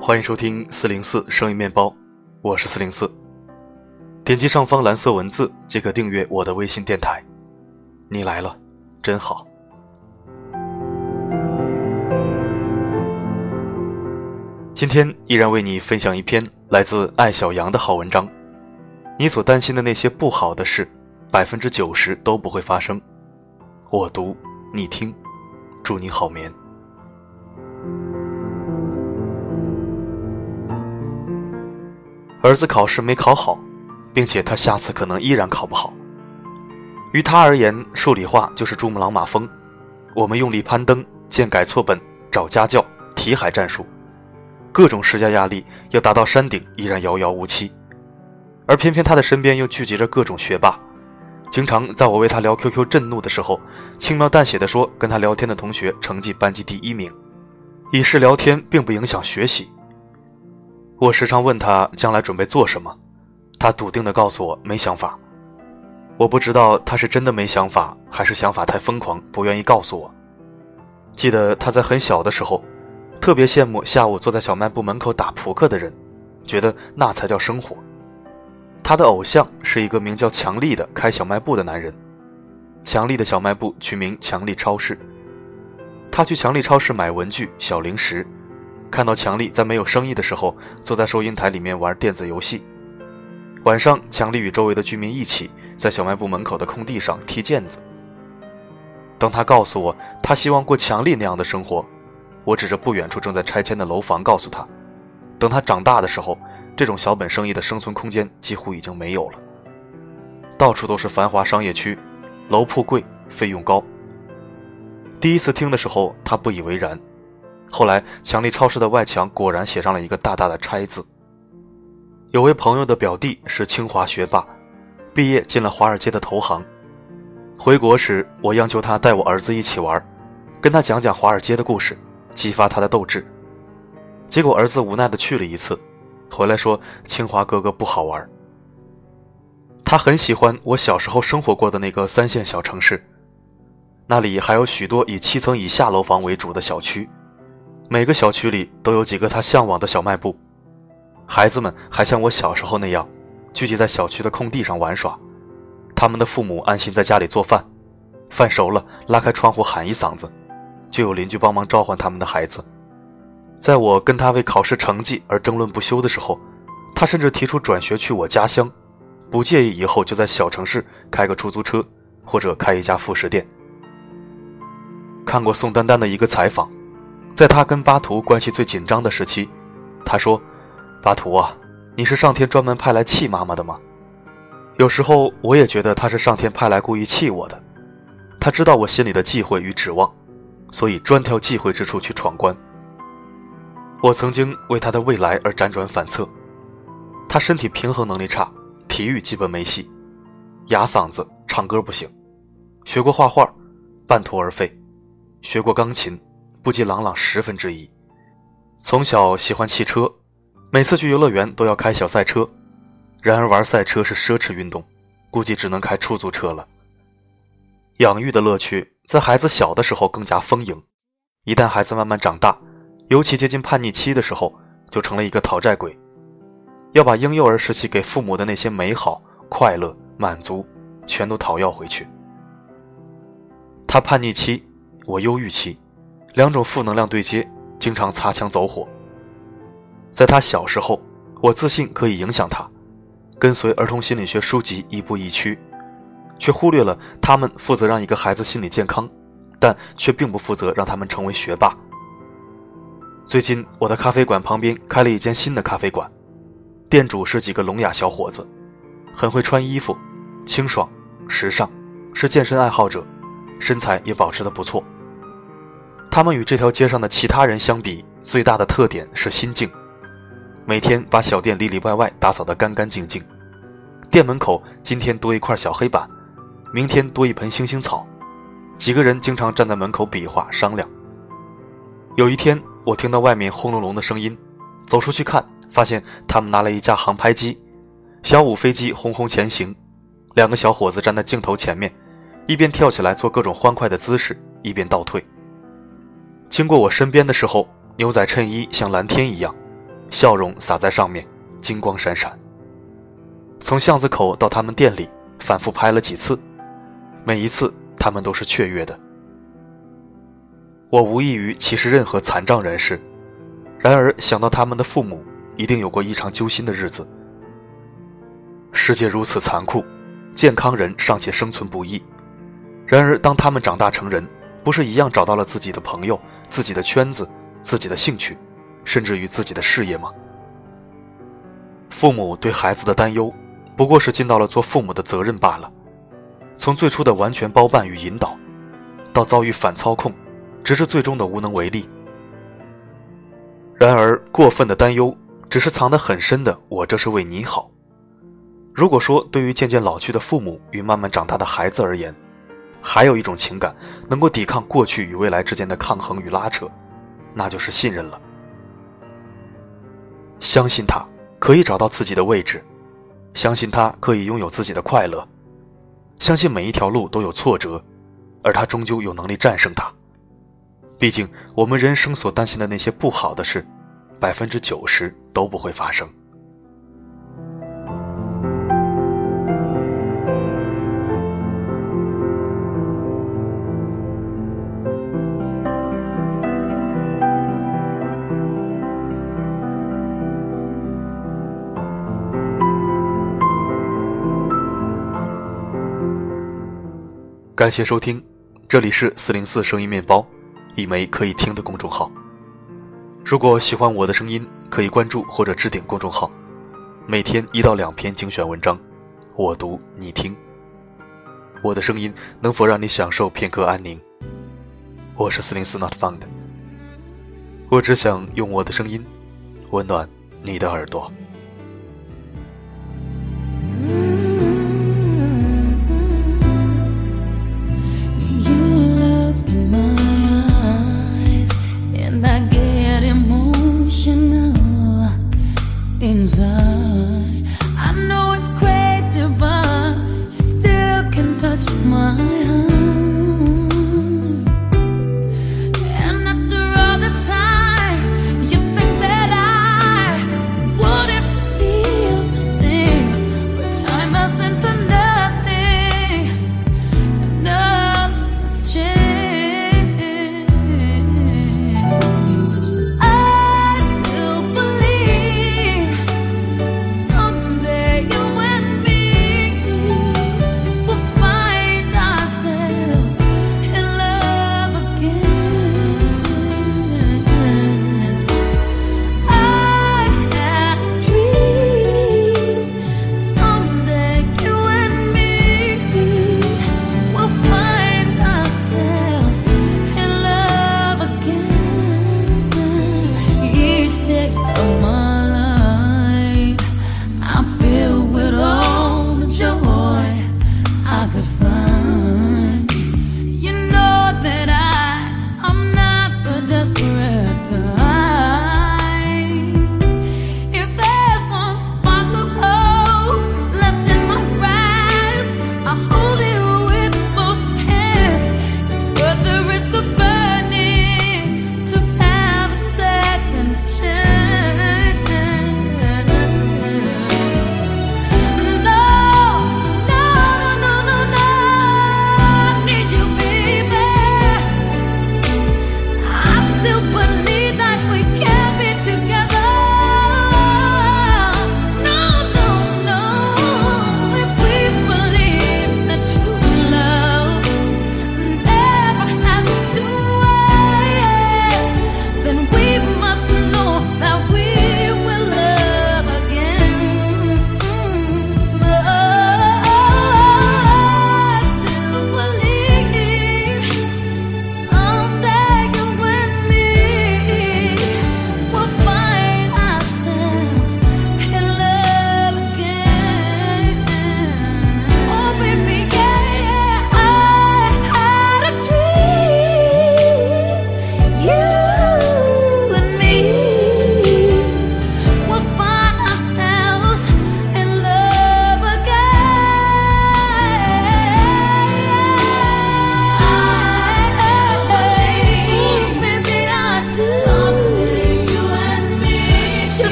欢迎收听四零四生意面包，我是四零四。点击上方蓝色文字即可订阅我的微信电台。你来了，真好。今天依然为你分享一篇来自艾小羊的好文章。你所担心的那些不好的事，百分之九十都不会发生。我读，你听，祝你好眠。儿子考试没考好，并且他下次可能依然考不好。于他而言，数理化就是珠穆朗玛峰，我们用力攀登，建改错本，找家教，题海战术，各种施加压力，要达到山顶依然遥遥无期。而偏偏他的身边又聚集着各种学霸，经常在我为他聊 QQ 震怒的时候，轻描淡写的说跟他聊天的同学成绩班级第一名，以示聊天并不影响学习。我时常问他将来准备做什么，他笃定的告诉我没想法。我不知道他是真的没想法，还是想法太疯狂不愿意告诉我。记得他在很小的时候，特别羡慕下午坐在小卖部门口打扑克的人，觉得那才叫生活。他的偶像是一个名叫强力的开小卖部的男人，强力的小卖部取名强力超市。他去强力超市买文具、小零食。看到强力在没有生意的时候，坐在收银台里面玩电子游戏。晚上，强力与周围的居民一起在小卖部门口的空地上踢毽子。当他告诉我他希望过强力那样的生活，我指着不远处正在拆迁的楼房告诉他：等他长大的时候，这种小本生意的生存空间几乎已经没有了。到处都是繁华商业区，楼铺贵，费用高。第一次听的时候，他不以为然。后来，强力超市的外墙果然写上了一个大大的“拆”字。有位朋友的表弟是清华学霸，毕业进了华尔街的投行。回国时，我央求他带我儿子一起玩，跟他讲讲华尔街的故事，激发他的斗志。结果儿子无奈的去了一次，回来说清华哥哥不好玩。他很喜欢我小时候生活过的那个三线小城市，那里还有许多以七层以下楼房为主的小区。每个小区里都有几个他向往的小卖部，孩子们还像我小时候那样，聚集在小区的空地上玩耍。他们的父母安心在家里做饭，饭熟了拉开窗户喊一嗓子，就有邻居帮忙召唤他们的孩子。在我跟他为考试成绩而争论不休的时候，他甚至提出转学去我家乡，不介意以后就在小城市开个出租车，或者开一家副食店。看过宋丹丹的一个采访。在他跟巴图关系最紧张的时期，他说：“巴图啊，你是上天专门派来气妈妈的吗？有时候我也觉得他是上天派来故意气我的。他知道我心里的忌讳与指望，所以专挑忌讳之处去闯关。我曾经为他的未来而辗转反侧。他身体平衡能力差，体育基本没戏，哑嗓子，唱歌不行，学过画画，半途而废，学过钢琴。”不及朗朗十分之一。从小喜欢汽车，每次去游乐园都要开小赛车。然而玩赛车是奢侈运动，估计只能开出租车了。养育的乐趣在孩子小的时候更加丰盈，一旦孩子慢慢长大，尤其接近叛逆期的时候，就成了一个讨债鬼，要把婴幼儿时期给父母的那些美好、快乐、满足，全都讨要回去。他叛逆期，我忧郁期。两种负能量对接，经常擦枪走火。在他小时候，我自信可以影响他，跟随儿童心理学书籍亦步亦趋，却忽略了他们负责让一个孩子心理健康，但却并不负责让他们成为学霸。最近，我的咖啡馆旁边开了一间新的咖啡馆，店主是几个聋哑小伙子，很会穿衣服，清爽、时尚，是健身爱好者，身材也保持得不错。他们与这条街上的其他人相比，最大的特点是心静，每天把小店里里外外打扫得干干净净。店门口今天多一块小黑板，明天多一盆星星草。几个人经常站在门口比划商量。有一天，我听到外面轰隆隆的声音，走出去看，发现他们拿了一架航拍机，小五飞机轰轰前行。两个小伙子站在镜头前面，一边跳起来做各种欢快的姿势，一边倒退。经过我身边的时候，牛仔衬衣像蓝天一样，笑容洒在上面，金光闪闪。从巷子口到他们店里，反复拍了几次，每一次他们都是雀跃的。我无异于歧视任何残障人士，然而想到他们的父母一定有过异常揪心的日子。世界如此残酷，健康人尚且生存不易，然而当他们长大成人，不是一样找到了自己的朋友、自己的圈子、自己的兴趣，甚至于自己的事业吗？父母对孩子的担忧。不过是尽到了做父母的责任罢了。从最初的完全包办与引导，到遭遇反操控，直至最终的无能为力。然而，过分的担忧只是藏得很深的“我这是为你好”。如果说对于渐渐老去的父母与慢慢长大的孩子而言，还有一种情感能够抵抗过去与未来之间的抗衡与拉扯，那就是信任了。相信他可以找到自己的位置。相信他可以拥有自己的快乐，相信每一条路都有挫折，而他终究有能力战胜它。毕竟，我们人生所担心的那些不好的事，百分之九十都不会发生。感谢收听，这里是四零四声音面包，一枚可以听的公众号。如果喜欢我的声音，可以关注或者置顶公众号，每天一到两篇精选文章，我读你听。我的声音能否让你享受片刻安宁？我是四零四 Not Found，我只想用我的声音温暖你的耳朵。